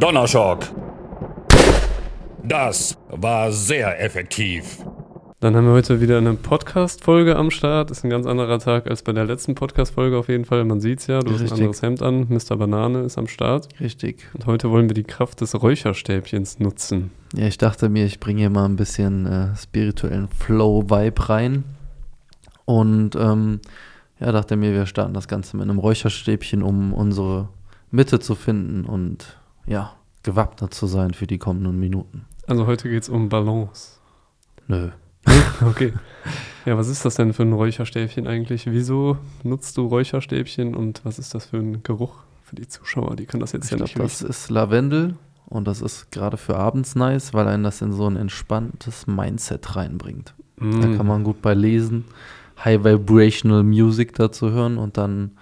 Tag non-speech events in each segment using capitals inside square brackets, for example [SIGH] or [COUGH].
Donnerschock. Das war sehr effektiv. Dann haben wir heute wieder eine Podcast-Folge am Start. Ist ein ganz anderer Tag als bei der letzten Podcast-Folge auf jeden Fall. Man sieht es ja, du hast ein Richtig. anderes Hemd an. Mr. Banane ist am Start. Richtig. Und heute wollen wir die Kraft des Räucherstäbchens nutzen. Ja, ich dachte mir, ich bringe hier mal ein bisschen äh, spirituellen Flow-Vibe rein. Und ähm, ja, dachte mir, wir starten das Ganze mit einem Räucherstäbchen, um unsere Mitte zu finden und ja, gewappnet zu sein für die kommenden Minuten. Also heute geht es um Balance. Nö. [LAUGHS] Okay. Ja, was ist das denn für ein Räucherstäbchen eigentlich? Wieso nutzt du Räucherstäbchen und was ist das für ein Geruch für die Zuschauer? Die können das jetzt Ich ja glaube, nicht das riechen. ist Lavendel und das ist gerade für abends nice, weil einen das in so ein entspanntes Mindset reinbringt. Da Mm. kann man gut bei lesen, High Vibrational Music dazu hören und dann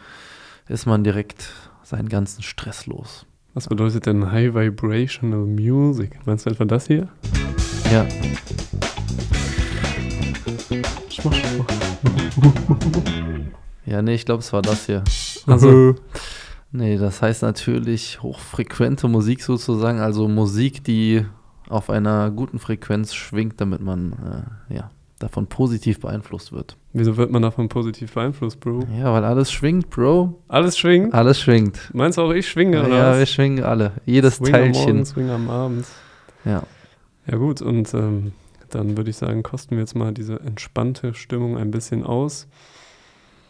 ist man direkt seinen ganzen Stress los. Was bedeutet denn High Vibrational Music? Meinst du etwa das hier? Ja, [LAUGHS] ja, nee, ich glaube, es war das hier. Also, Nee, das heißt natürlich hochfrequente Musik sozusagen, also Musik, die auf einer guten Frequenz schwingt, damit man äh, ja, davon positiv beeinflusst wird. Wieso wird man davon positiv beeinflusst, Bro? Ja, weil alles schwingt, Bro. Alles schwingen? Alles schwingt. Meinst du auch, ich schwinge, oder Ja, wir schwingen alle. Jedes Swing am Teilchen. Morgen, Swing am Abend. Ja. Ja gut, und ähm, dann würde ich sagen, kosten wir jetzt mal diese entspannte Stimmung ein bisschen aus.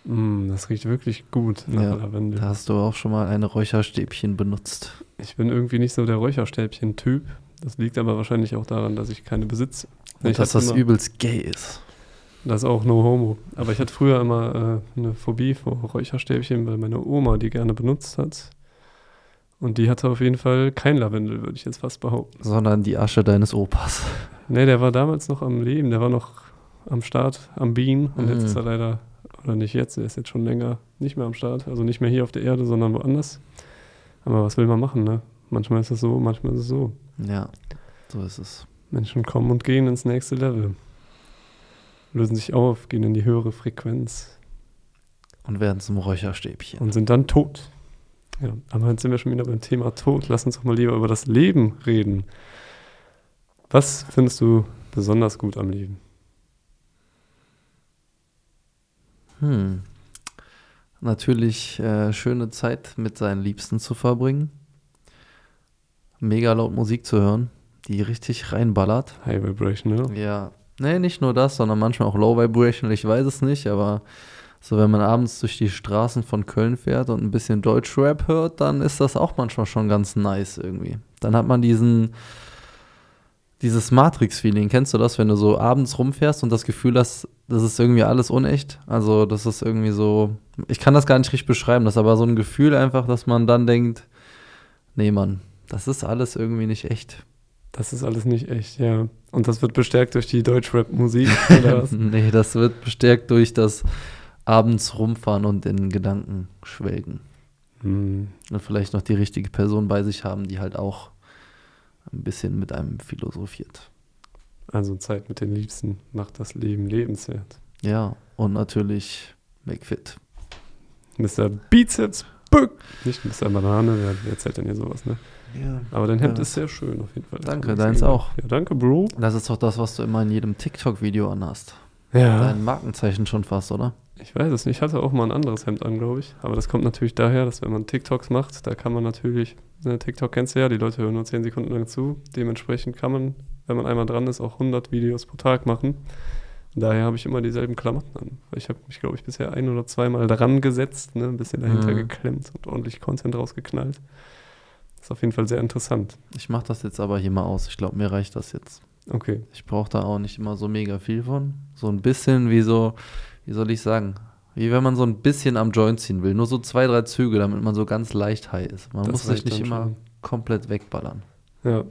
Mm, das riecht wirklich gut nach Ja, Lavendel. Da hast du auch schon mal eine Räucherstäbchen benutzt. Ich bin irgendwie nicht so der Räucherstäbchen-Typ. Das liegt aber wahrscheinlich auch daran, dass ich keine besitze. Und ich dass das übelst gay ist. Das ist auch no homo. Aber ich hatte früher immer äh, eine Phobie vor Räucherstäbchen, weil meine Oma die gerne benutzt hat. Und die hatte auf jeden Fall kein Lavendel, würde ich jetzt fast behaupten. Sondern die Asche deines Opas. Nee, der war damals noch am Leben, der war noch am Start, am Bean. Und jetzt Mhm. ist er leider, oder nicht jetzt, er ist jetzt schon länger nicht mehr am Start. Also nicht mehr hier auf der Erde, sondern woanders. Aber was will man machen, ne? Manchmal ist es so, manchmal ist es so. Ja, so ist es. Menschen kommen und gehen ins nächste Level. Lösen sich auf, gehen in die höhere Frequenz Und werden zum Räucherstäbchen. und sind dann tot. Ja, aber jetzt sind wir schon wieder beim Thema Tod. Lass uns doch mal lieber über das Leben reden. Was findest du besonders gut am Leben? Hm. Natürlich äh, schöne Zeit mit seinen Liebsten zu verbringen. Mega laut Musik zu hören, die richtig reinballert. High Vibration, ne? Ja. Nee, nicht nur das, sondern manchmal auch Low Vibration, ich weiß es nicht, aber so wenn man abends durch die Straßen von Köln fährt und ein bisschen Deutschrap hört, dann ist das auch manchmal schon ganz nice irgendwie. Dann hat man diesen dieses Matrix-Feeling, kennst du das, wenn du so abends rumfährst und das Gefühl hast, das ist irgendwie alles unecht? Also, das ist irgendwie so, ich kann das gar nicht richtig beschreiben, das ist aber so ein Gefühl einfach, dass man dann denkt, nee, Mann, das ist alles irgendwie nicht echt. Das ist alles nicht echt, ja. Und das wird bestärkt durch die Deutschrap-Musik, [LAUGHS] oder was? nee, das wird bestärkt durch das abends rumfahren und in Gedanken schwelgen. Hm. Und vielleicht noch die richtige Person bei sich haben, die halt auch ein bisschen mit einem philosophiert. Also Zeit mit den Liebsten macht das Leben lebenswert. Ja, und natürlich McFit. Mr. Bizeps Bück. Nicht Mr. Banane, wer, erzählt denn hier sowas, ne? Ja. Aber dein Hemd Ja. ist sehr schön auf jeden Fall. Danke, deins auch. Ja, danke, Bro. Das ist doch das, was du immer in jedem TikTok-Video anhast. Ja. Dein Markenzeichen schon fast, oder? Ich weiß es nicht. Ich hatte auch mal ein anderes Hemd an, glaube ich. Aber das kommt natürlich daher, dass wenn man TikToks macht, da kann man natürlich, ne, TikTok kennst du ja, die Leute hören nur 10 Sekunden lang zu. Dementsprechend kann man, wenn man einmal dran ist, auch 100 Videos pro Tag machen. Daher habe ich immer dieselben Klamotten an. Ich habe mich, glaube ich, bisher ein oder zweimal dran gesetzt, ne, ein bisschen dahinter Mhm. geklemmt und ordentlich Content rausgeknallt. ist auf jeden Fall sehr interessant. Ich mache das jetzt aber hier mal aus. Ich glaube, mir reicht das jetzt. Okay. Ich brauche da auch nicht immer so mega viel von. So ein bisschen wie so, wie soll ich sagen, wie wenn man so ein bisschen am Joint ziehen will. Nur so zwei, drei Züge, damit man so ganz leicht high ist. Man Das muss sich nicht immer schon. komplett wegballern. Ja.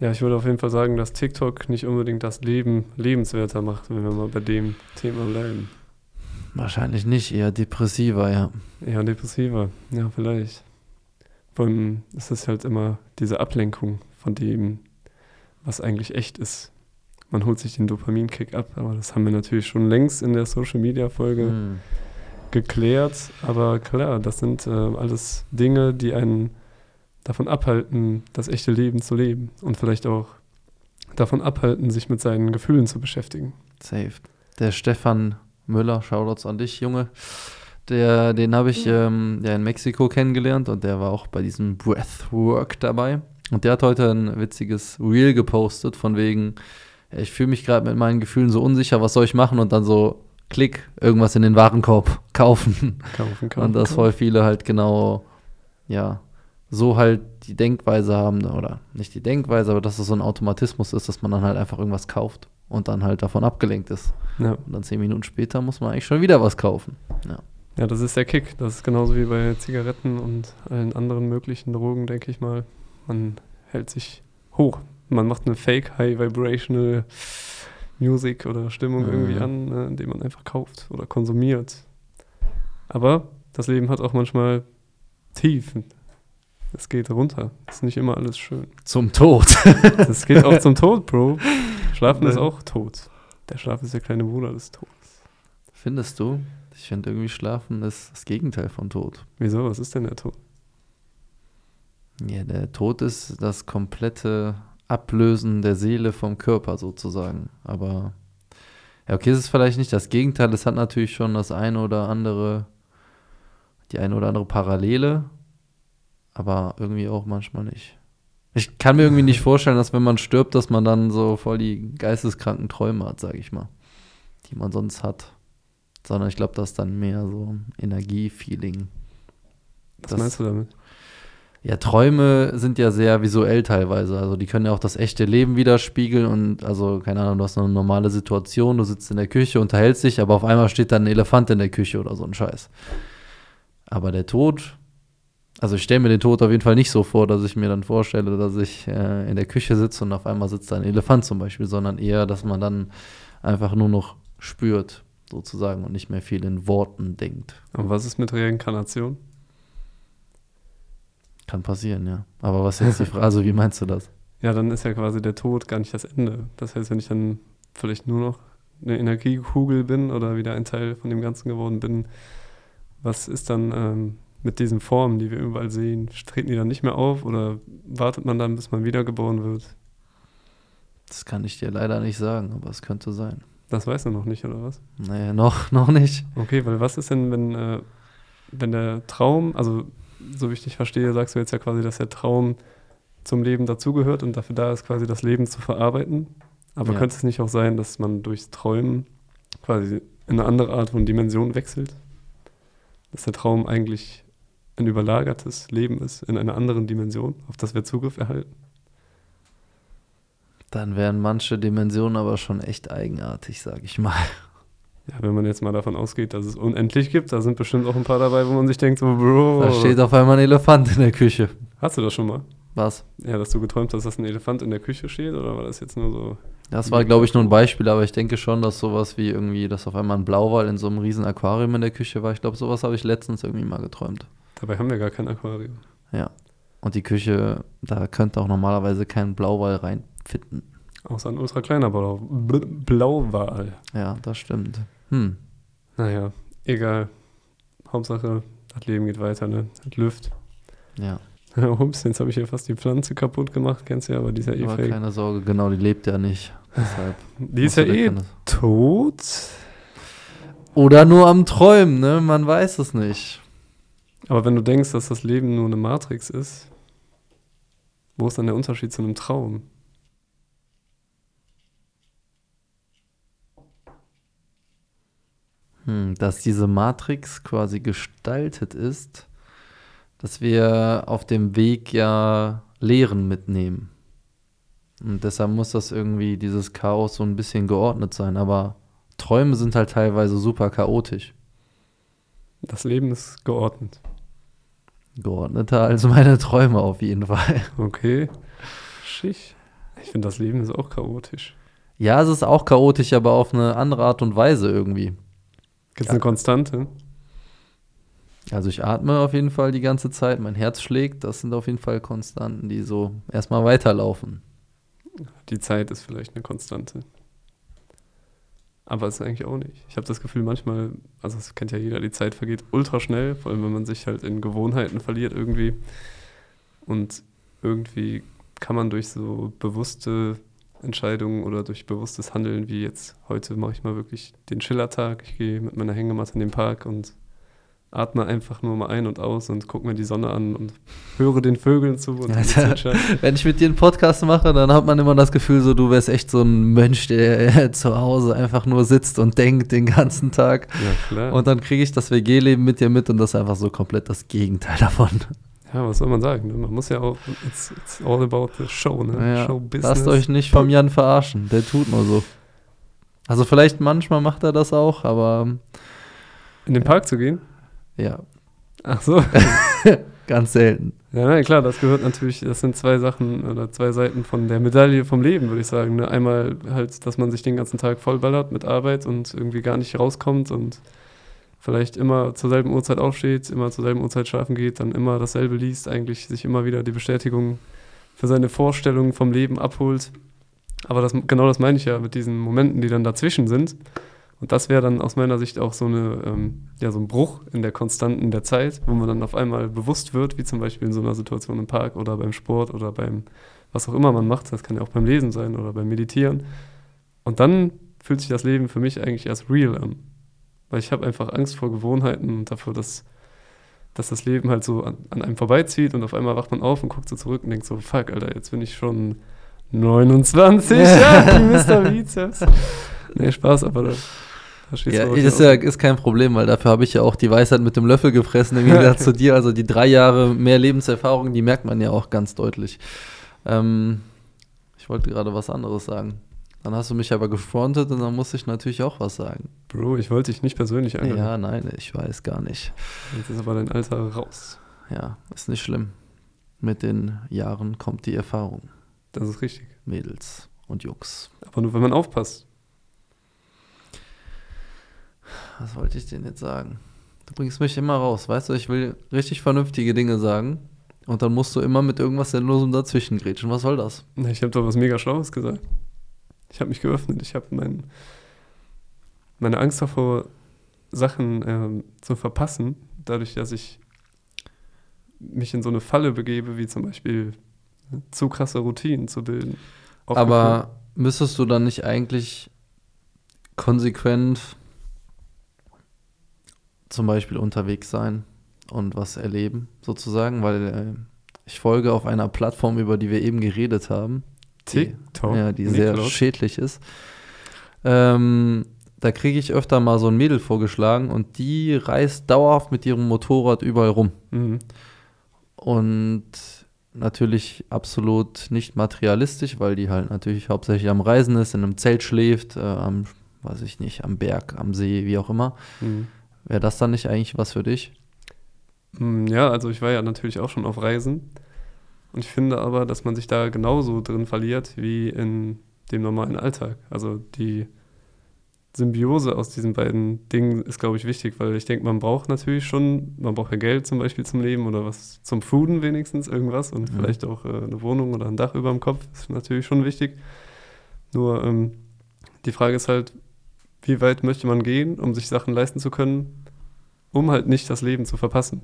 Ja, ich würde auf jeden Fall sagen, dass TikTok nicht unbedingt das Leben lebenswerter macht, wenn wir mal bei dem Thema bleiben. Wahrscheinlich nicht, eher depressiver, ja. Eher depressiver, ja, vielleicht. Vor allem ist es halt immer diese Ablenkung von dem, was eigentlich echt ist. Man holt sich den Dopaminkick ab, aber das haben wir natürlich schon längst in der Social Media Folge Hm. geklärt. Aber klar, das sind äh, alles Dinge, die einen davon abhalten, das echte Leben zu leben und vielleicht auch davon abhalten, sich mit seinen Gefühlen zu beschäftigen. Safe. Der Stefan Müller, Shoutouts an dich, Junge. Der, den habe ich ähm, ja in Mexiko kennengelernt und der war auch bei diesem Breathwork dabei. Und der hat heute ein witziges Reel gepostet, von wegen, ich fühle mich gerade mit meinen Gefühlen so unsicher, was soll ich machen? Und dann so, klick, irgendwas in den Warenkorb kaufen. Kaufen, kaufen. Und dass voll viele halt genau, ja, so halt die Denkweise haben, oder nicht die Denkweise, aber dass es so ein Automatismus ist, dass man dann halt einfach irgendwas kauft und dann halt davon abgelenkt ist. Ja. Und dann zehn Minuten später muss man eigentlich schon wieder was kaufen. Ja. ja, das ist der Kick. Das ist genauso wie bei Zigaretten und allen anderen möglichen Drogen, denke ich mal. Man hält sich hoch. Man macht eine Fake High Vibrational Music oder Stimmung Mhm. irgendwie an, ne, indem man einfach kauft oder konsumiert. Aber das Leben hat auch manchmal Tiefen. Es geht runter. Es ist nicht immer alles schön. Zum Tod. [LAUGHS] Es geht auch zum Tod, Bro. Schlafen ist auch tot. Der Schlaf ist der kleine Bruder des Todes. Findest du? Ich finde irgendwie Schlafen ist das Gegenteil von Tod. Wieso? Was ist denn der Tod? Ja, der Tod ist das komplette Ablösen der Seele vom Körper sozusagen. Aber ja, okay, es ist vielleicht nicht das Gegenteil. Es hat natürlich schon das eine oder andere, die eine oder andere Parallele, aber irgendwie auch manchmal nicht. Ich kann mir irgendwie nicht vorstellen, dass wenn man stirbt, dass man dann so voll die geisteskranken Träume hat, sage ich mal, die man sonst hat. Sondern ich glaube, das ist dann mehr so ein Energiefeeling. Was Das- meinst du damit? Ja, Träume sind ja sehr visuell teilweise. Also die können ja auch das echte Leben widerspiegeln und also, keine Ahnung, du hast eine normale Situation, du sitzt in der Küche, unterhältst dich, aber auf einmal steht da ein Elefant in der Küche oder so ein Scheiß. Aber der Tod, also ich stelle mir den Tod auf jeden Fall nicht so vor, dass ich mir dann vorstelle, dass ich äh, in der Küche sitze und auf einmal sitzt da ein Elefant zum Beispiel, sondern eher, dass man dann einfach nur noch spürt, sozusagen, und nicht mehr viel in Worten denkt. Und was ist mit Reinkarnation? Kann passieren, ja. Aber was ist jetzt die Frage, [LAUGHS] also wie meinst du das? Ja, dann ist ja quasi der Tod gar nicht das Ende. Das heißt, wenn ich dann vielleicht nur noch eine Energiekugel bin oder wieder ein Teil von dem Ganzen geworden bin, was ist dann ähm, mit diesen Formen, die wir überall sehen? Treten die dann nicht mehr auf oder wartet man dann, bis man wiedergeboren wird? Das kann ich dir leider nicht sagen, aber es könnte sein. Das weißt du noch nicht, oder was? Naja, noch, [LAUGHS] noch nicht. Okay, weil was ist denn, wenn, äh, wenn der Traum, also so wie ich dich verstehe, sagst du jetzt ja quasi, dass der Traum zum Leben dazugehört und dafür da ist, quasi das Leben zu verarbeiten. Aber Ja. könnte es nicht auch sein, dass man durchs Träumen quasi in eine andere Art von Dimension wechselt? Dass der Traum eigentlich ein überlagertes Leben ist in einer anderen Dimension, auf das wir Zugriff erhalten? Dann wären manche Dimensionen aber schon echt eigenartig, sag ich mal. Ja, wenn man jetzt mal davon ausgeht, dass es unendlich gibt, da sind bestimmt auch ein paar dabei, wo man sich denkt, so, Bro, Da steht auf einmal ein Elefant in der Küche. hast du das schon mal? Was? Ja, dass du geträumt hast, dass ein Elefant in der Küche steht, oder war das jetzt nur so? Das war, glaube ich, nur ein Beispiel, aber ich denke schon, dass sowas wie irgendwie, dass auf einmal ein Blauwal in so einem riesen Aquarium in der Küche war. Ich glaube, sowas habe ich letztens irgendwie mal geträumt. Dabei haben wir gar kein Aquarium. Ja. Und die Küche, da könnte auch normalerweise kein Blauwal reinfitten. Außer ein ultra kleiner Blau Blauwal. Ja, das stimmt. Hm. Naja, egal. Hauptsache, das Leben geht weiter, ne? Das Lüft. Ja. [LAUGHS] Ups, jetzt habe ich hier fast die Pflanze kaputt gemacht, kennst du ja, aber die ist ja eh Aber fake. keine Sorge, genau, die lebt ja nicht. Deshalb. [LAUGHS] Die ist ja eh keine- tot. Oder nur am Träumen, ne? Man weiß es nicht. Aber wenn du denkst, dass das Leben nur eine Matrix ist, wo ist dann der Unterschied zu einem Traum? Hm, dass diese Matrix quasi gestaltet ist, dass wir auf dem Weg ja Lehren mitnehmen. Und deshalb muss das irgendwie, dieses Chaos so ein bisschen geordnet sein. Aber Träume sind halt teilweise super chaotisch. Das Leben ist geordnet. Geordneter als meine Träume auf jeden Fall. Okay. Schich. Ich finde, das Leben ist auch chaotisch. Ja, es ist auch chaotisch, aber auf eine andere Art und Weise irgendwie. Gibt es Ja. eine Konstante? Also ich atme auf jeden Fall die ganze Zeit, mein Herz schlägt, das sind auf jeden Fall Konstanten, die so erstmal weiterlaufen. Die Zeit ist vielleicht eine Konstante. Aber ist eigentlich auch nicht. Ich habe das Gefühl, manchmal, also das kennt ja jeder, die Zeit vergeht ultra schnell, vor allem wenn man sich halt in Gewohnheiten verliert irgendwie. Und irgendwie kann man durch so bewusste Entscheidungen oder durch bewusstes Handeln, wie jetzt heute mache ich mal wirklich den Schillertag. Ich gehe mit meiner Hängematte in den Park und atme einfach nur mal ein und aus und gucke mir die Sonne an und höre den Vögeln zu und Alter, [LAUGHS] Wenn ich mit dir einen Podcast mache, dann hat man immer das Gefühl, so du wärst echt so ein Mensch, der [LAUGHS] zu Hause einfach nur sitzt und denkt den ganzen Tag. Ja, klar. Und dann kriege ich das WG-Leben mit dir mit und das ist einfach so komplett das Gegenteil [LAUGHS] davon. Ja, was soll man sagen? ne? Man muss ja auch, it's, it's all about the show, ne? Ja, Show Business. lasst euch nicht vom Jan verarschen, der tut nur so. Also vielleicht manchmal macht er das auch, aber In den Park zu gehen? Ja, Ach so. [LAUGHS] ganz selten. Ja, nein, klar, das gehört natürlich, das sind zwei Sachen oder zwei Seiten von der Medaille vom Leben, würde ich sagen. Ne? Einmal halt, dass man sich den ganzen Tag vollballert mit Arbeit und irgendwie gar nicht rauskommt und vielleicht immer zur selben Uhrzeit aufsteht, immer zur selben Uhrzeit schlafen geht, dann immer dasselbe liest, eigentlich sich immer wieder die Bestätigung für seine Vorstellungen vom Leben abholt. Aber das, genau das meine ich ja mit diesen Momenten, die dann dazwischen sind. Und das wäre dann aus meiner Sicht auch so, eine, ähm, ja, so ein Bruch in der Konstanten der Zeit, wo man dann auf einmal bewusst wird, wie zum Beispiel in so einer Situation im Park oder beim Sport oder beim, was auch immer man macht. Das kann ja auch beim Lesen sein oder beim Meditieren. Und dann fühlt sich das Leben für mich eigentlich erst real an. Weil ich habe einfach Angst vor Gewohnheiten und dafür, dass, dass das Leben halt so an, an einem vorbeizieht und auf einmal wacht man auf und guckt so zurück und denkt so, fuck, Alter, jetzt bin ich schon 29, ja, [LAUGHS] Mr. Bizeps. Nee, Spaß, aber da, da steht Ja, ist, ja, ist kein Problem, weil dafür habe ich ja auch die Weisheit mit dem Löffel gefressen, im Gegensatz [LAUGHS] zu dir. Also die drei Jahre mehr Lebenserfahrung, die merkt man ja auch ganz deutlich. Ähm, ich wollte gerade was anderes sagen. Dann hast du mich aber gefrontet und dann musste ich natürlich auch was sagen. Bro, ich wollte dich nicht persönlich angreifen. Ja, nein, ich weiß gar nicht. Jetzt ist aber dein Alter raus. Ja, ist nicht schlimm. Mit den Jahren kommt die Erfahrung, Das ist richtig. Mädels und Jungs. Aber nur, wenn man aufpasst. Was wollte ich denn jetzt sagen? Du bringst mich immer raus, weißt du, ich will richtig vernünftige Dinge sagen und dann musst du immer mit irgendwas Sinnlosem dazwischen grätschen. Was soll das? Ich habe doch was mega Schlaues gesagt. Ich habe mich geöffnet. Ich habe mein, meine Angst davor, Sachen ähm, zu verpassen, dadurch, dass ich mich in so eine Falle begebe, wie zum Beispiel ne, zu krasse Routinen zu bilden. Aber müsstest du dann nicht eigentlich konsequent zum Beispiel unterwegs sein und was erleben, sozusagen? Weil äh, ich folge auf einer Plattform, über die wir eben geredet haben. die- TikTok. Ja, die sehr Niklaus. schädlich ist. Ähm, da kriege ich öfter mal so ein Mädel vorgeschlagen und die reist dauerhaft mit ihrem Motorrad überall rum. Mhm. Und natürlich absolut nicht materialistisch, weil die halt natürlich hauptsächlich am Reisen ist, in einem Zelt schläft, äh, am, weiß ich nicht, am Berg, am See, wie auch immer. Mhm. Wäre das dann nicht eigentlich was für dich? Mm, Ja, also ich war ja natürlich auch schon auf Reisen. Und ich finde aber, dass man sich da genauso drin verliert wie in dem normalen Alltag. Also die Symbiose aus diesen beiden Dingen ist, glaube ich, wichtig, weil ich denke, man braucht natürlich schon, man braucht ja Geld zum Beispiel zum Leben oder was zum Fooden wenigstens, irgendwas und Mhm. vielleicht auch äh, eine Wohnung oder ein Dach über dem Kopf ist natürlich schon wichtig. Nur ähm, die Frage ist halt, wie weit möchte man gehen, um sich Sachen leisten zu können, um halt nicht das Leben zu verpassen.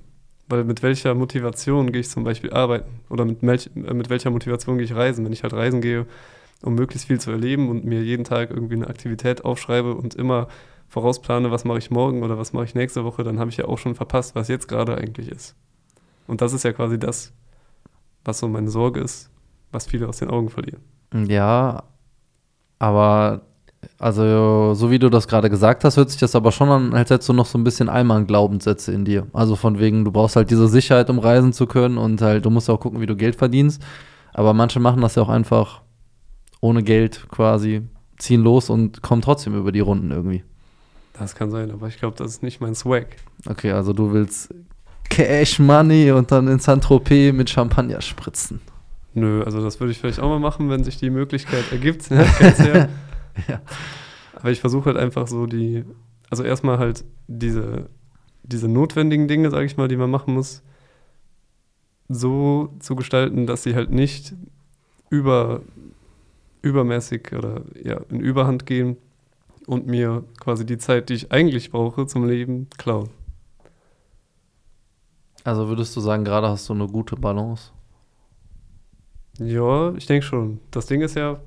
Weil mit welcher Motivation gehe ich zum Beispiel arbeiten? Oder mit, welch, äh, mit welcher Motivation gehe ich reisen? Wenn ich halt reisen gehe, um möglichst viel zu erleben und mir jeden Tag irgendwie eine Aktivität aufschreibe und immer vorausplane, was mache ich morgen oder was mache ich nächste Woche, dann habe ich ja auch schon verpasst, was jetzt gerade eigentlich ist. Und das ist ja quasi das, was so meine Sorge ist, was viele aus den Augen verlieren. Ja, aber also so wie du das gerade gesagt hast, hört sich das aber schon an, als hättest du noch so ein bisschen Allmann-Glaubenssätze in dir. Also von wegen, du brauchst halt diese Sicherheit, um reisen zu können und halt, du musst auch gucken, wie du Geld verdienst. Aber manche machen das ja auch einfach ohne Geld quasi, ziehen los und kommen trotzdem über die Runden irgendwie. Das kann sein, aber ich glaube, das ist nicht mein Swag. Okay, also du willst Cash Money und dann in Saint-Tropez mit Champagner spritzen. Nö, also das würde ich vielleicht auch mal machen, wenn sich die Möglichkeit ergibt. [LAUGHS] Ja, ja. [LAUGHS] [LAUGHS] Ja. Aber ich versuche halt einfach so die, also erstmal halt diese, diese notwendigen Dinge, sage ich mal, die man machen muss, so zu gestalten, dass sie halt nicht über, übermäßig oder ja, in Überhand gehen und mir quasi die Zeit, die ich eigentlich brauche zum Leben, klauen. Also würdest du sagen, gerade hast du eine gute Balance? Ja, ich denke schon. Das Ding ist ja,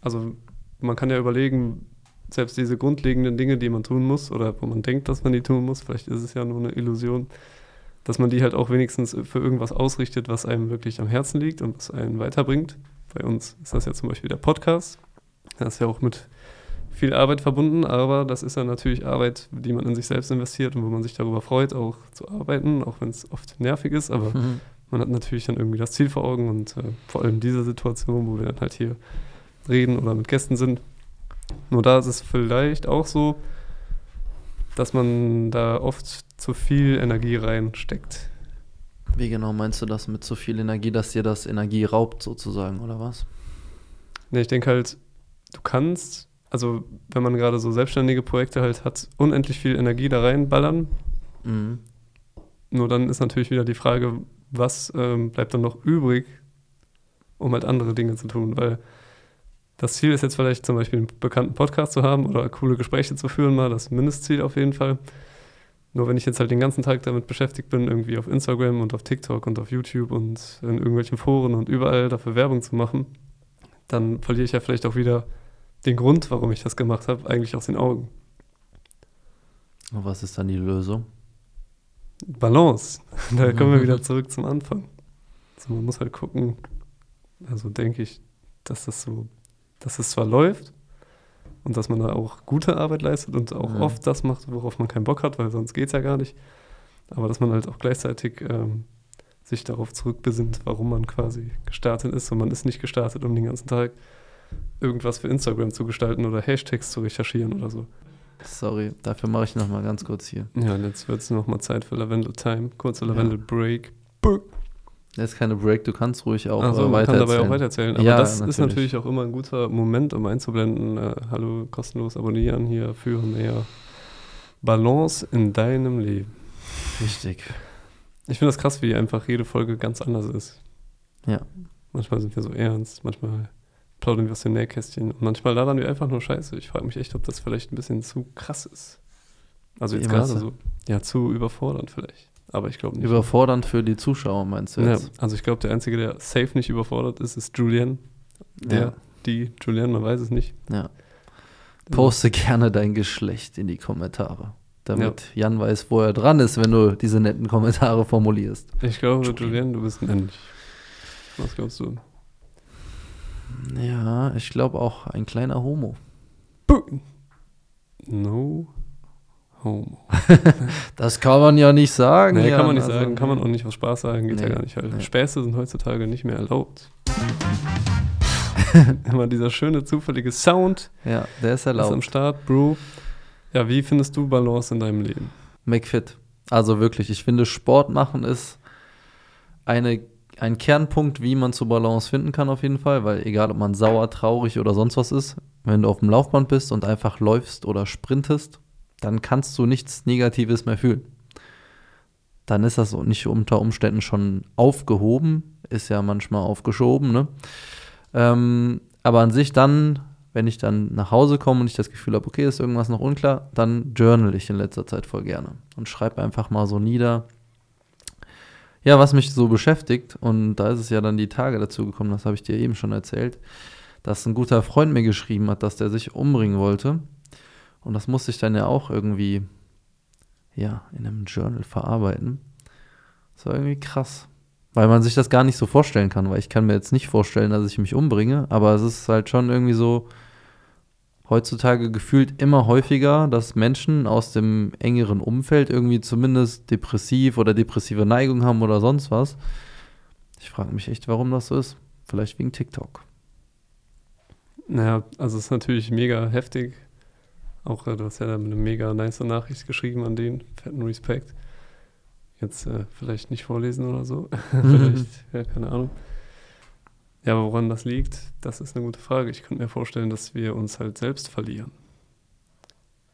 also man kann ja überlegen, selbst diese grundlegenden Dinge, die man tun muss oder wo man denkt, dass man die tun muss, vielleicht ist es ja nur eine Illusion, dass man die halt auch wenigstens für irgendwas ausrichtet, was einem wirklich am Herzen liegt und was einen weiterbringt. Bei uns ist das ja zum Beispiel der Podcast. Das ist ja auch mit viel Arbeit verbunden, aber das ist ja natürlich Arbeit, die man in sich selbst investiert und wo man sich darüber freut, auch zu arbeiten, auch wenn es oft nervig ist, aber Mhm. man hat natürlich dann irgendwie das Ziel vor Augen und äh, vor allem diese Situation, wo wir dann halt hier reden oder mit Gästen sind. Nur da ist es vielleicht auch so, dass man da oft zu viel Energie reinsteckt. Wie genau meinst du das mit so viel Energie, dass dir das Energie raubt, sozusagen, oder was? Ne, ich denke halt, du kannst, also wenn man gerade so selbstständige Projekte halt hat, unendlich viel Energie da reinballern. Mhm. Nur dann ist natürlich wieder die Frage, was ähm, bleibt dann noch übrig, um halt andere Dinge zu tun, weil das Ziel ist jetzt vielleicht zum Beispiel einen bekannten Podcast zu haben oder coole Gespräche zu führen, mal das Mindestziel auf jeden Fall. Nur wenn ich jetzt halt den ganzen Tag damit beschäftigt bin, irgendwie auf Instagram und auf TikTok und auf YouTube und in irgendwelchen Foren und überall dafür Werbung zu machen, dann verliere ich ja vielleicht auch wieder den Grund, warum ich das gemacht habe, eigentlich aus den Augen. Und was ist dann die Lösung? Balance. [LAUGHS] Da kommen wir [LAUGHS] wieder zurück zum Anfang. Also man muss halt gucken, also denke ich, dass das so, dass es zwar läuft und dass man da auch gute Arbeit leistet und auch Mhm. oft das macht, worauf man keinen Bock hat, weil sonst geht es ja gar nicht. Aber dass man halt auch gleichzeitig ähm, sich darauf zurückbesinnt, warum man quasi gestartet ist. Und man ist nicht gestartet, um den ganzen Tag irgendwas für Instagram zu gestalten oder Hashtags zu recherchieren oder so. Sorry, dafür mache ich nochmal ganz kurz hier. Ja, und jetzt wird es nochmal Zeit für Lavendel Time. Kurze Ja. Lavendel Break. Das ist keine Break, du kannst ruhig auch Also äh, man kann dabei auch weitererzählen. weitererzählen. Aber Ja, das ist natürlich. natürlich auch immer ein guter Moment, um einzublenden. Äh, hallo, kostenlos abonnieren hier für mehr Balance in deinem Leben. Richtig. Ich finde das krass, wie einfach jede Folge ganz anders ist. Ja. Manchmal sind wir so ernst, manchmal plaudern wir aus dem Nähkästchen und manchmal labern wir einfach nur Scheiße. Ich frage mich echt, ob das vielleicht ein bisschen zu krass ist. Also jetzt gerade so. Ja, zu überfordernd vielleicht. Aber ich glaube nicht. Überfordernd für die Zuschauer, meinst du ja, jetzt? also ich glaube, der Einzige, der safe nicht überfordert ist, ist Julian. Der, Ja. die, Julian, man weiß es nicht. ja. Poste gerne dein Geschlecht in die Kommentare, damit Jan weiß, wo er dran ist, wenn du diese netten Kommentare formulierst. Ich glaube, Julian. Julian, du bist männlich. Was glaubst du? Ja, ich glaube auch ein kleiner Homo. No homo. [LAUGHS] Das kann man ja nicht sagen. Nee, Jan, kann man nicht also- sagen, kann man auch nicht aus Spaß sagen, geht ja Nee, gar nicht. Halt. nee. Späße sind heutzutage nicht mehr erlaubt. [LAUGHS] Immer dieser schöne, zufällige Sound Ja, der ist ist am erlaubt. Start, Bro. Ja, wie findest du Balance in deinem Leben? McFit. Also wirklich, ich finde, Sport machen ist eine, ein Kernpunkt, wie man zur Balance finden kann, auf jeden Fall, weil egal, ob man sauer, traurig oder sonst was ist, wenn du auf dem Laufband bist und einfach läufst oder sprintest, dann kannst du nichts Negatives mehr fühlen. Dann ist das nicht unter Umständen schon aufgehoben, ist ja manchmal aufgeschoben, ne? Ähm, aber an sich dann, wenn ich dann nach Hause komme und ich das Gefühl habe, okay, ist irgendwas noch unklar, dann journal ich in letzter Zeit voll gerne und schreibe einfach mal so nieder, ja, was mich so beschäftigt. Und da ist es ja dann die Tage dazu gekommen, das habe ich dir eben schon erzählt, dass ein guter Freund mir geschrieben hat, dass der sich umbringen wollte. Und das musste ich dann ja auch irgendwie, ja, in einem Journal verarbeiten. Das war irgendwie krass. Weil man sich das gar nicht so vorstellen kann, weil ich kann mir jetzt nicht vorstellen, dass ich mich umbringe, aber es ist halt schon irgendwie so heutzutage gefühlt immer häufiger, dass Menschen aus dem engeren Umfeld irgendwie zumindest depressiv oder depressive Neigung haben oder sonst was. Ich frage mich echt, warum das so ist. Vielleicht wegen TikTok. Naja, also es ist natürlich mega heftig. Auch äh, du hast ja da eine mega nice Nachricht geschrieben an den. Fetten Respekt. Jetzt äh, vielleicht nicht vorlesen oder so. [LAUGHS] vielleicht, [LAUGHS] ja, keine Ahnung. Ja, aber woran das liegt, das ist eine gute Frage. Ich könnte mir vorstellen, dass wir uns halt selbst verlieren.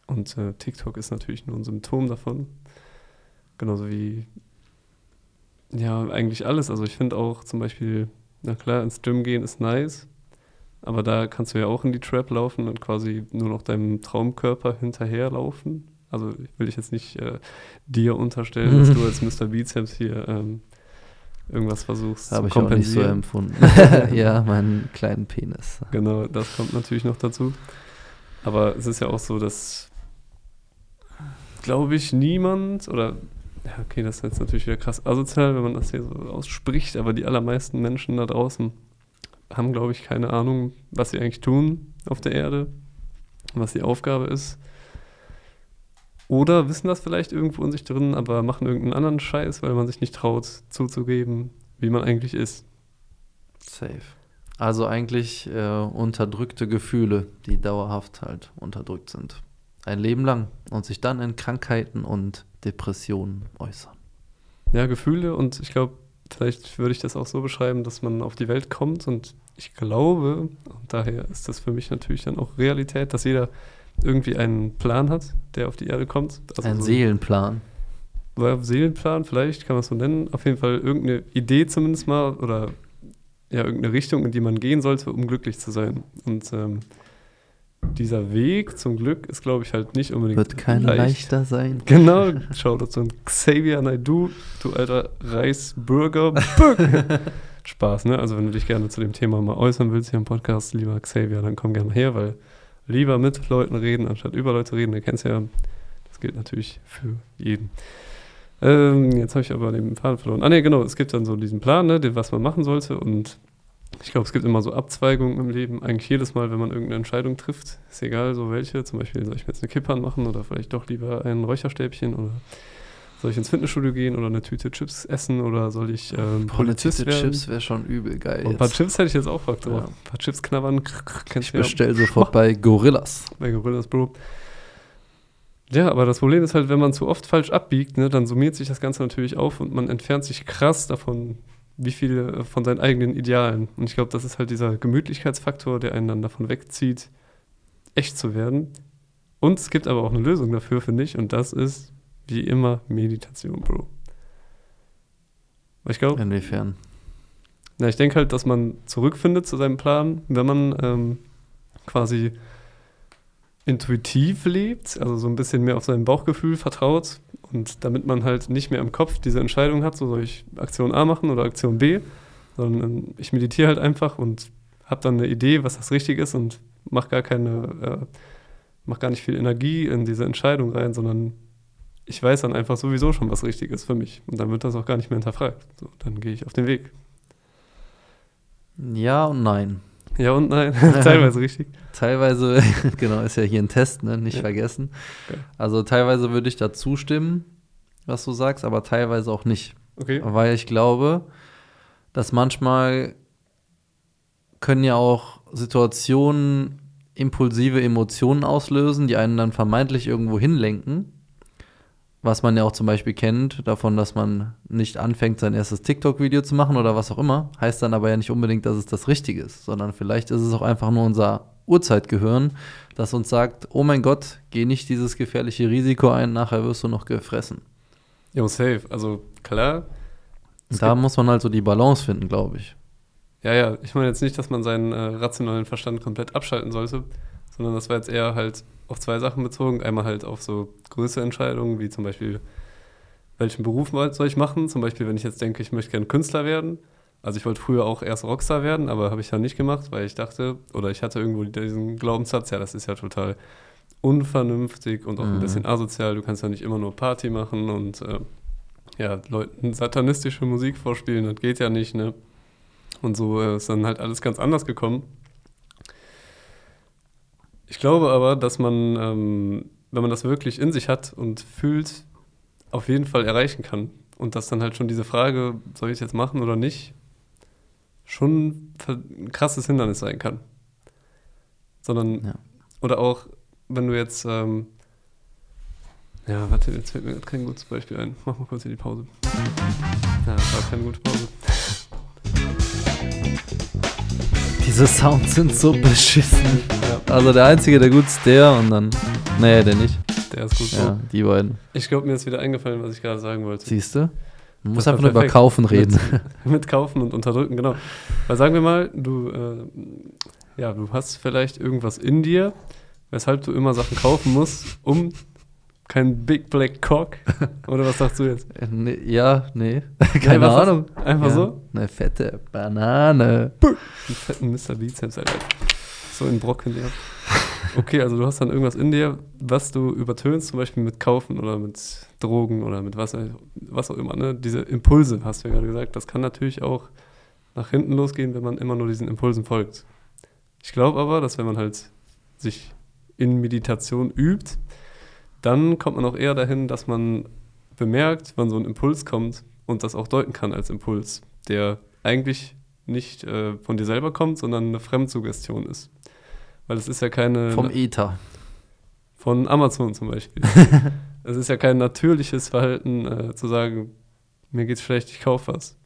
Und äh, TikTok ist natürlich nur ein Symptom davon. Genauso wie, ja, eigentlich alles. Also ich finde auch zum Beispiel, na klar, ins Gym gehen ist nice. Aber da kannst du ja auch in die Trap laufen und quasi nur noch deinem Traumkörper hinterherlaufen. Also ich will dich jetzt nicht äh, dir unterstellen, dass du [LAUGHS] als Mr. Bizeps hier ähm, irgendwas versuchst Habe ich auch nicht so kompensieren. empfunden. [LAUGHS] ja, meinen kleinen Penis. Genau, das kommt natürlich noch dazu. Aber es ist ja auch so, dass, glaube ich, niemand oder, ja, okay, das ist jetzt natürlich wieder krass asozial, wenn man das hier so ausspricht, aber die allermeisten Menschen da draußen haben, glaube ich, keine Ahnung, was sie eigentlich tun auf der Erde, was die Aufgabe ist. Oder wissen das vielleicht irgendwo in sich drin, aber machen irgendeinen anderen Scheiß, weil man sich nicht traut zuzugeben, wie man eigentlich ist. Safe. Also eigentlich äh, unterdrückte Gefühle, die dauerhaft halt unterdrückt sind. Ein Leben lang und sich dann in Krankheiten und Depressionen äußern. Ja, Gefühle und ich glaube, vielleicht würde ich das auch so beschreiben, dass man auf die Welt kommt und ich glaube, und daher ist das für mich natürlich dann auch Realität, dass jeder irgendwie einen Plan hat, der auf die Erde kommt. Also Ein so Seelenplan. Ein Seelenplan, vielleicht kann man es so nennen. Auf jeden Fall irgendeine Idee zumindest mal oder ja, irgendeine Richtung, in die man gehen sollte, um glücklich zu sein. Und ähm, dieser Weg zum Glück ist, glaube ich, halt nicht unbedingt Wird kein leicht. leichter sein. [LAUGHS] Genau, schau dazu an Xavier Naidoo, du alter Reichsbürger. Bürger. [LAUGHS] Spaß, ne? Also wenn du dich gerne zu dem Thema mal äußern willst hier im Podcast, lieber Xavier, dann komm gerne her, weil lieber mit Leuten reden, anstatt über Leute reden, du kennst ja, das gilt natürlich für jeden. Ähm, jetzt habe ich aber den Faden verloren. Ah ne, genau, es gibt dann so diesen Plan, ne, den, was man machen sollte und ich glaube, es gibt immer so Abzweigungen im Leben. Eigentlich jedes Mal, wenn man irgendeine Entscheidung trifft, ist egal, so welche. Zum Beispiel, soll ich mir jetzt eine Kippe anmachen oder vielleicht doch lieber ein Räucherstäbchen oder soll ich ins Fitnessstudio gehen oder eine Tüte Chips essen oder soll ich ähm, Boah, eine Polizist Tüte werden? Chips wäre schon übel geil. Und ein paar. Chips hätte ich jetzt auch Bock drauf. Ja. Ein paar Chips knabbern. Ich du ja bestell sofort bei Gorillas. bei Gorillas, Bro. Ja, aber das Problem ist halt, wenn man zu oft falsch abbiegt, ne, dann summiert sich das Ganze natürlich auf und man entfernt sich krass davon, wie viele äh, von seinen eigenen Idealen. Und ich glaube, das ist halt dieser Gemütlichkeitsfaktor, der einen dann davon wegzieht, echt zu werden. Und es gibt aber auch eine Lösung dafür, finde ich, und das ist wie immer Meditation, Bro. Ich glaube, Inwiefern? ja, ich denke halt, dass man zurückfindet zu seinem Plan, wenn man ähm, quasi intuitiv lebt, also so ein bisschen mehr auf sein Bauchgefühl vertraut und damit man halt nicht mehr im Kopf diese Entscheidung hat, so soll ich Aktion A machen oder Aktion B, sondern ähm, ich meditiere halt einfach und habe dann eine Idee, was das richtig ist und mache gar keine, äh, mach gar nicht viel Energie in diese Entscheidung rein, sondern ich weiß dann einfach sowieso schon, was richtig ist für mich und dann wird das auch gar nicht mehr hinterfragt. So, dann gehe ich auf den Weg. Ja und nein. Ja und nein, [LAUGHS] teilweise richtig. Teilweise, [LAUGHS] genau, ist ja hier ein Test, ne? nicht Ja. vergessen. Okay. Also teilweise würde ich da zustimmen, was du sagst, aber teilweise auch nicht. Okay. Weil ich glaube, dass manchmal können ja auch Situationen impulsive Emotionen auslösen, die einen dann vermeintlich irgendwo hinlenken. Was man ja auch zum Beispiel kennt, davon, dass man nicht anfängt, sein erstes TikTok-Video zu machen oder was auch immer, heißt dann aber ja nicht unbedingt, dass es das Richtige ist, sondern vielleicht ist es auch einfach nur unser Urzeitgehirn, das uns sagt, oh mein Gott, geh nicht dieses gefährliche Risiko ein, nachher wirst du noch gefressen. Jo, safe. Also klar. Da muss man halt so die Balance finden, glaube ich. Ja, ja, ich meine jetzt nicht, dass man seinen äh, rationalen Verstand komplett abschalten sollte, sondern das war jetzt eher halt auf zwei Sachen bezogen. Einmal halt auf so größere Entscheidungen, wie zum Beispiel, welchen Beruf soll ich machen? Zum Beispiel, wenn ich jetzt denke, ich möchte gerne Künstler werden. Also ich wollte früher auch erst Rockstar werden, aber habe ich dann nicht gemacht, weil ich dachte, oder ich hatte irgendwo diesen Glaubenssatz, ja, das ist ja total unvernünftig und auch ein Mhm. bisschen asozial. Du kannst ja nicht immer nur Party machen und äh, ja, Leuten satanistische Musik vorspielen, das geht ja nicht, ne? Und so äh, ist dann halt alles ganz anders gekommen. Ich glaube aber, dass man, ähm, wenn man das wirklich in sich hat und fühlt, auf jeden Fall erreichen kann. Und dass dann halt schon diese Frage, soll ich es jetzt machen oder nicht, schon ein krasses Hindernis sein kann. Sondern, Ja. oder auch, wenn du jetzt, ähm, ja, warte, jetzt fällt mir kein gutes Beispiel ein. Mach mal kurz hier die Pause. Ja, das war keine gute Pause. Diese Sounds sind so beschissen. Ja, Also der einzige, der gut ist, der und dann. Nee, der nicht. der ist gut. Ja, die beiden. Ich glaube, mir ist wieder eingefallen, was ich gerade sagen wollte. Siehst du? Man muss einfach nur über. Kaufen reden. [LAUGHS] Mit kaufen und unterdrücken, genau. Weil sagen wir mal, du, äh, ja, du hast vielleicht irgendwas in dir, weshalb du immer Sachen kaufen musst, um Kein Big Black Cock? Oder was sagst du jetzt? [LAUGHS] Äh, nee, ja, nee. [LAUGHS] Keine Ahnung. Einfach ja, so? Eine fette Banane. Einen fetten Mr. Bizeps, Alter. So in Brocken, ja. Okay, also du hast dann irgendwas in dir, was du übertönst, zum Beispiel mit Kaufen oder mit Drogen oder mit was, was auch immer, ne? Diese Impulse, hast du ja gerade gesagt, das kann natürlich auch nach hinten losgehen, wenn man immer nur diesen Impulsen folgt. Ich glaube aber, dass wenn man halt sich in Meditation übt, dann kommt man auch eher dahin, dass man bemerkt, wann so ein Impuls kommt und das auch deuten kann als Impuls, der eigentlich nicht äh, von dir selber kommt, sondern eine Fremdsuggestion ist. Weil es ist ja keine Vom Ether. von Amazon zum Beispiel. [LAUGHS] es ist ja kein natürliches Verhalten äh, zu sagen, mir geht's schlecht, ich kaufe was.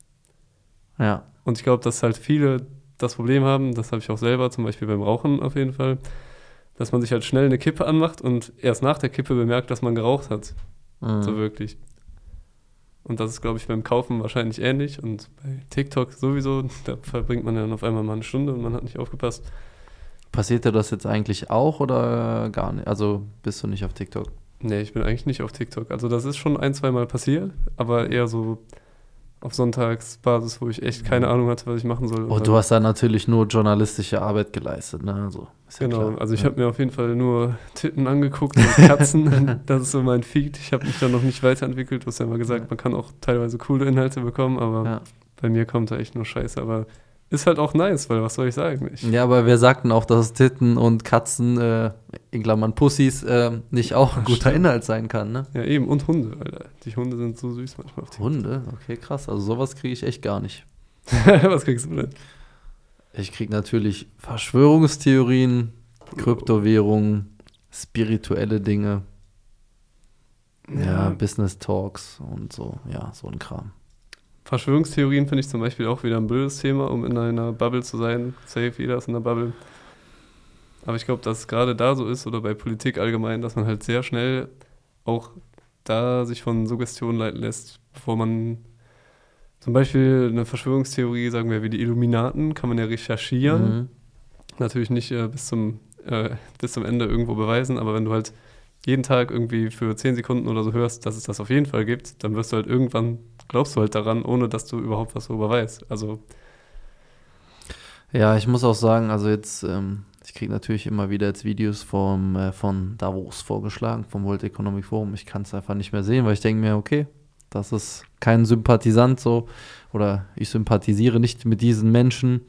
Ja. Und ich glaube, dass halt viele das Problem haben, das habe ich auch selber, zum Beispiel beim Rauchen auf jeden Fall, dass man sich halt schnell eine Kippe anmacht und erst nach der Kippe bemerkt, dass man geraucht hat. Mhm. So wirklich. Und das ist, glaube ich, beim Kaufen wahrscheinlich ähnlich. Und bei TikTok sowieso, da verbringt man dann auf einmal mal eine Stunde und man hat nicht aufgepasst. Passiert dir das jetzt eigentlich auch oder gar nicht? Also bist du nicht auf TikTok? Nee, ich bin eigentlich nicht auf TikTok. Also das ist schon ein, zwei Mal passiert, aber eher so auf Sonntagsbasis, wo ich echt keine Ahnung hatte, was ich machen soll. Oh, du hast da natürlich nur journalistische Arbeit geleistet, ne? Also, ist ja Genau, klar. also ich ja. habe mir auf jeden Fall nur Titten angeguckt und Katzen. [LAUGHS] das ist so mein Feed. Ich habe mich da noch nicht weiterentwickelt. Du hast ja mal gesagt, man kann auch teilweise coole Inhalte bekommen, aber Ja. bei mir kommt da echt nur Scheiße. Aber ist halt auch nice, weil was soll ich sagen? Ich, ja, aber wir sagten auch, dass Titten und Katzen, äh, in Klammern Pussys, äh, nicht auch ein guter stimmt. Inhalt sein kann, ne? Ja, eben. Und Hunde, Alter. Die Hunde sind so süß manchmal. Hunde? Okay, krass. Also sowas kriege ich echt gar nicht. [LAUGHS] Was kriegst du denn? Ich kriege natürlich Verschwörungstheorien, Kryptowährungen, spirituelle Dinge, ja, Business Talks und so, ja, so ein Kram. Verschwörungstheorien finde ich zum Beispiel auch wieder ein blödes Thema, um in einer Bubble zu sein. Safe, jeder ist in einer Bubble. Aber ich glaube, dass es gerade da so ist oder bei Politik allgemein, dass man halt sehr schnell auch da sich von Suggestionen leiten lässt, bevor man zum Beispiel eine Verschwörungstheorie, sagen wir wie die Illuminaten, kann man ja recherchieren. Mhm. Natürlich nicht äh, bis, zum, äh, bis zum Ende irgendwo beweisen, aber wenn du halt jeden Tag irgendwie für 10 Sekunden oder so hörst, dass es das auf jeden Fall gibt, dann wirst du halt irgendwann, glaubst du halt daran, ohne dass du überhaupt was darüber weißt. Also, Ja, ich muss auch sagen, also jetzt, ähm, ich kriege natürlich immer wieder jetzt Videos vom, äh, von Davos vorgeschlagen, vom World Economic Forum. Ich kann es einfach nicht mehr sehen, weil ich denke mir, okay, das ist kein Sympathisant so oder ich sympathisiere nicht mit diesen Menschen.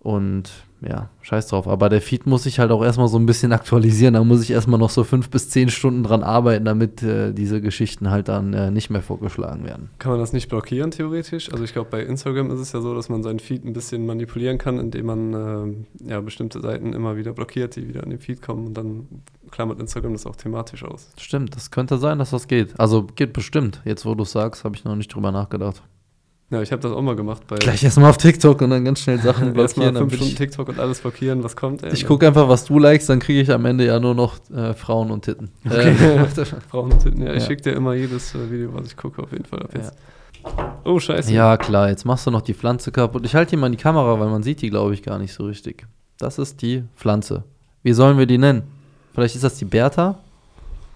Und ja, scheiß drauf. Aber der Feed muss sich halt auch erstmal so ein bisschen [LAUGHS] aktualisieren. Da muss ich erstmal noch so fünf bis zehn Stunden dran arbeiten, damit äh, diese Geschichten halt dann äh, nicht mehr vorgeschlagen werden. kann man das nicht blockieren, theoretisch? Also, ich glaube, bei Instagram ist es ja so, dass man seinen Feed ein bisschen manipulieren kann, indem man ähm, ja, bestimmte Seiten immer wieder blockiert, die wieder in den Feed kommen und dann klammert Instagram das auch thematisch aus. Stimmt, das könnte sein, dass das geht. Also geht bestimmt. Jetzt, wo du es sagst, habe ich noch nicht drüber nachgedacht. Ja, ich habe das auch mal gemacht bei Gleich erstmal auf TikTok und dann ganz schnell Sachen Erstmal blockieren. fünf damit Stunden ich TikTok und alles blockieren, was kommt. ey. ich gucke einfach, was du likest, dann kriege ich am Ende ja nur noch äh, Frauen und Titten. Okay. Äh, [LAUGHS] [LAUGHS] Frauen und Titten. Ja, ich Ja. schicke dir immer jedes äh, Video, was ich gucke, auf jeden Fall ab jetzt. Oh, scheiße. ja, klar, jetzt machst du noch die Pflanze kaputt. Ich halte die mal in die Kamera, weil man sieht die, glaube ich, gar nicht so richtig. Das ist die Pflanze. Wie sollen wir die nennen? Vielleicht ist das die Bertha?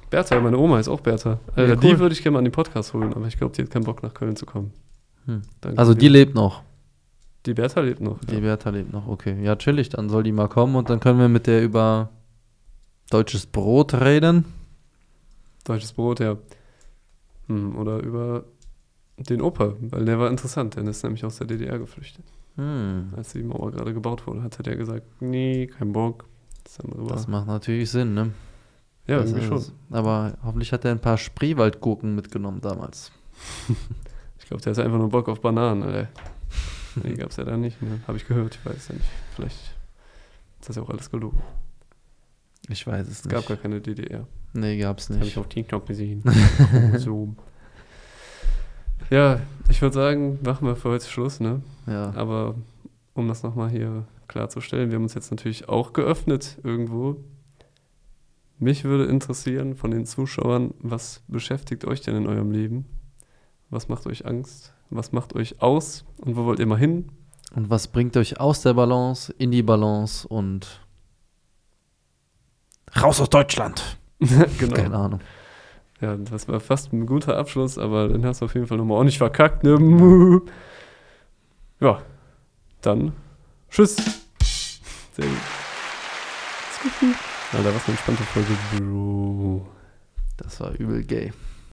Bertha, meine Oma ist auch Bertha. Alter, Ja, cool. Die würde ich gerne mal an den Podcast holen, aber ich glaube, die hat keinen Bock nach Köln zu kommen. Hm. Also die lebt noch. Die Bertha lebt noch. Die Ja. Bertha lebt noch, okay. Ja, chillig, dann soll die mal kommen und dann können wir mit der über deutsches Brot reden. Deutsches Brot, ja. Hm, oder über den Opa, weil der war interessant. Der ist nämlich aus der DDR geflüchtet. Hm. Als die Mauer gerade gebaut wurde, hatte der gesagt, nee, kein Bock. Das andere war. Das macht natürlich Sinn, ne? ja, Das irgendwie ist schon. es. Aber hoffentlich hat er ein paar Spreewaldgurken mitgenommen damals. [LAUGHS] Ich glaube, der hatte einfach nur Bock auf Bananen, Alter. Nee, gab's ja da nicht, ne? Habe ich gehört, ich weiß ja nicht. Vielleicht ist das ja auch alles gelogen. Ich weiß es Es gab nicht. gar keine DDR. nee, gab's Das habe nicht. ich auf TikTok gesehen. [LAUGHS] so. Ja, ich würde sagen, machen wir für heute Schluss, ne? Ja. Aber um das nochmal hier klarzustellen, wir haben uns jetzt natürlich auch geöffnet irgendwo. Mich würde interessieren von den Zuschauern, was beschäftigt euch denn in eurem Leben? Was macht euch Angst? Was macht euch aus? Und wo wollt ihr mal hin? Und was bringt euch aus der Balance, in die Balance und raus aus Deutschland? [LAUGHS] genau. Keine Ahnung. Ja, das war fast ein guter Abschluss, aber den hast du auf jeden Fall nochmal ordentlich verkackt. Ne? Ja, dann tschüss. Sehr gut. Alter, was eine entspannte Folge, Bro. Das war übel gay.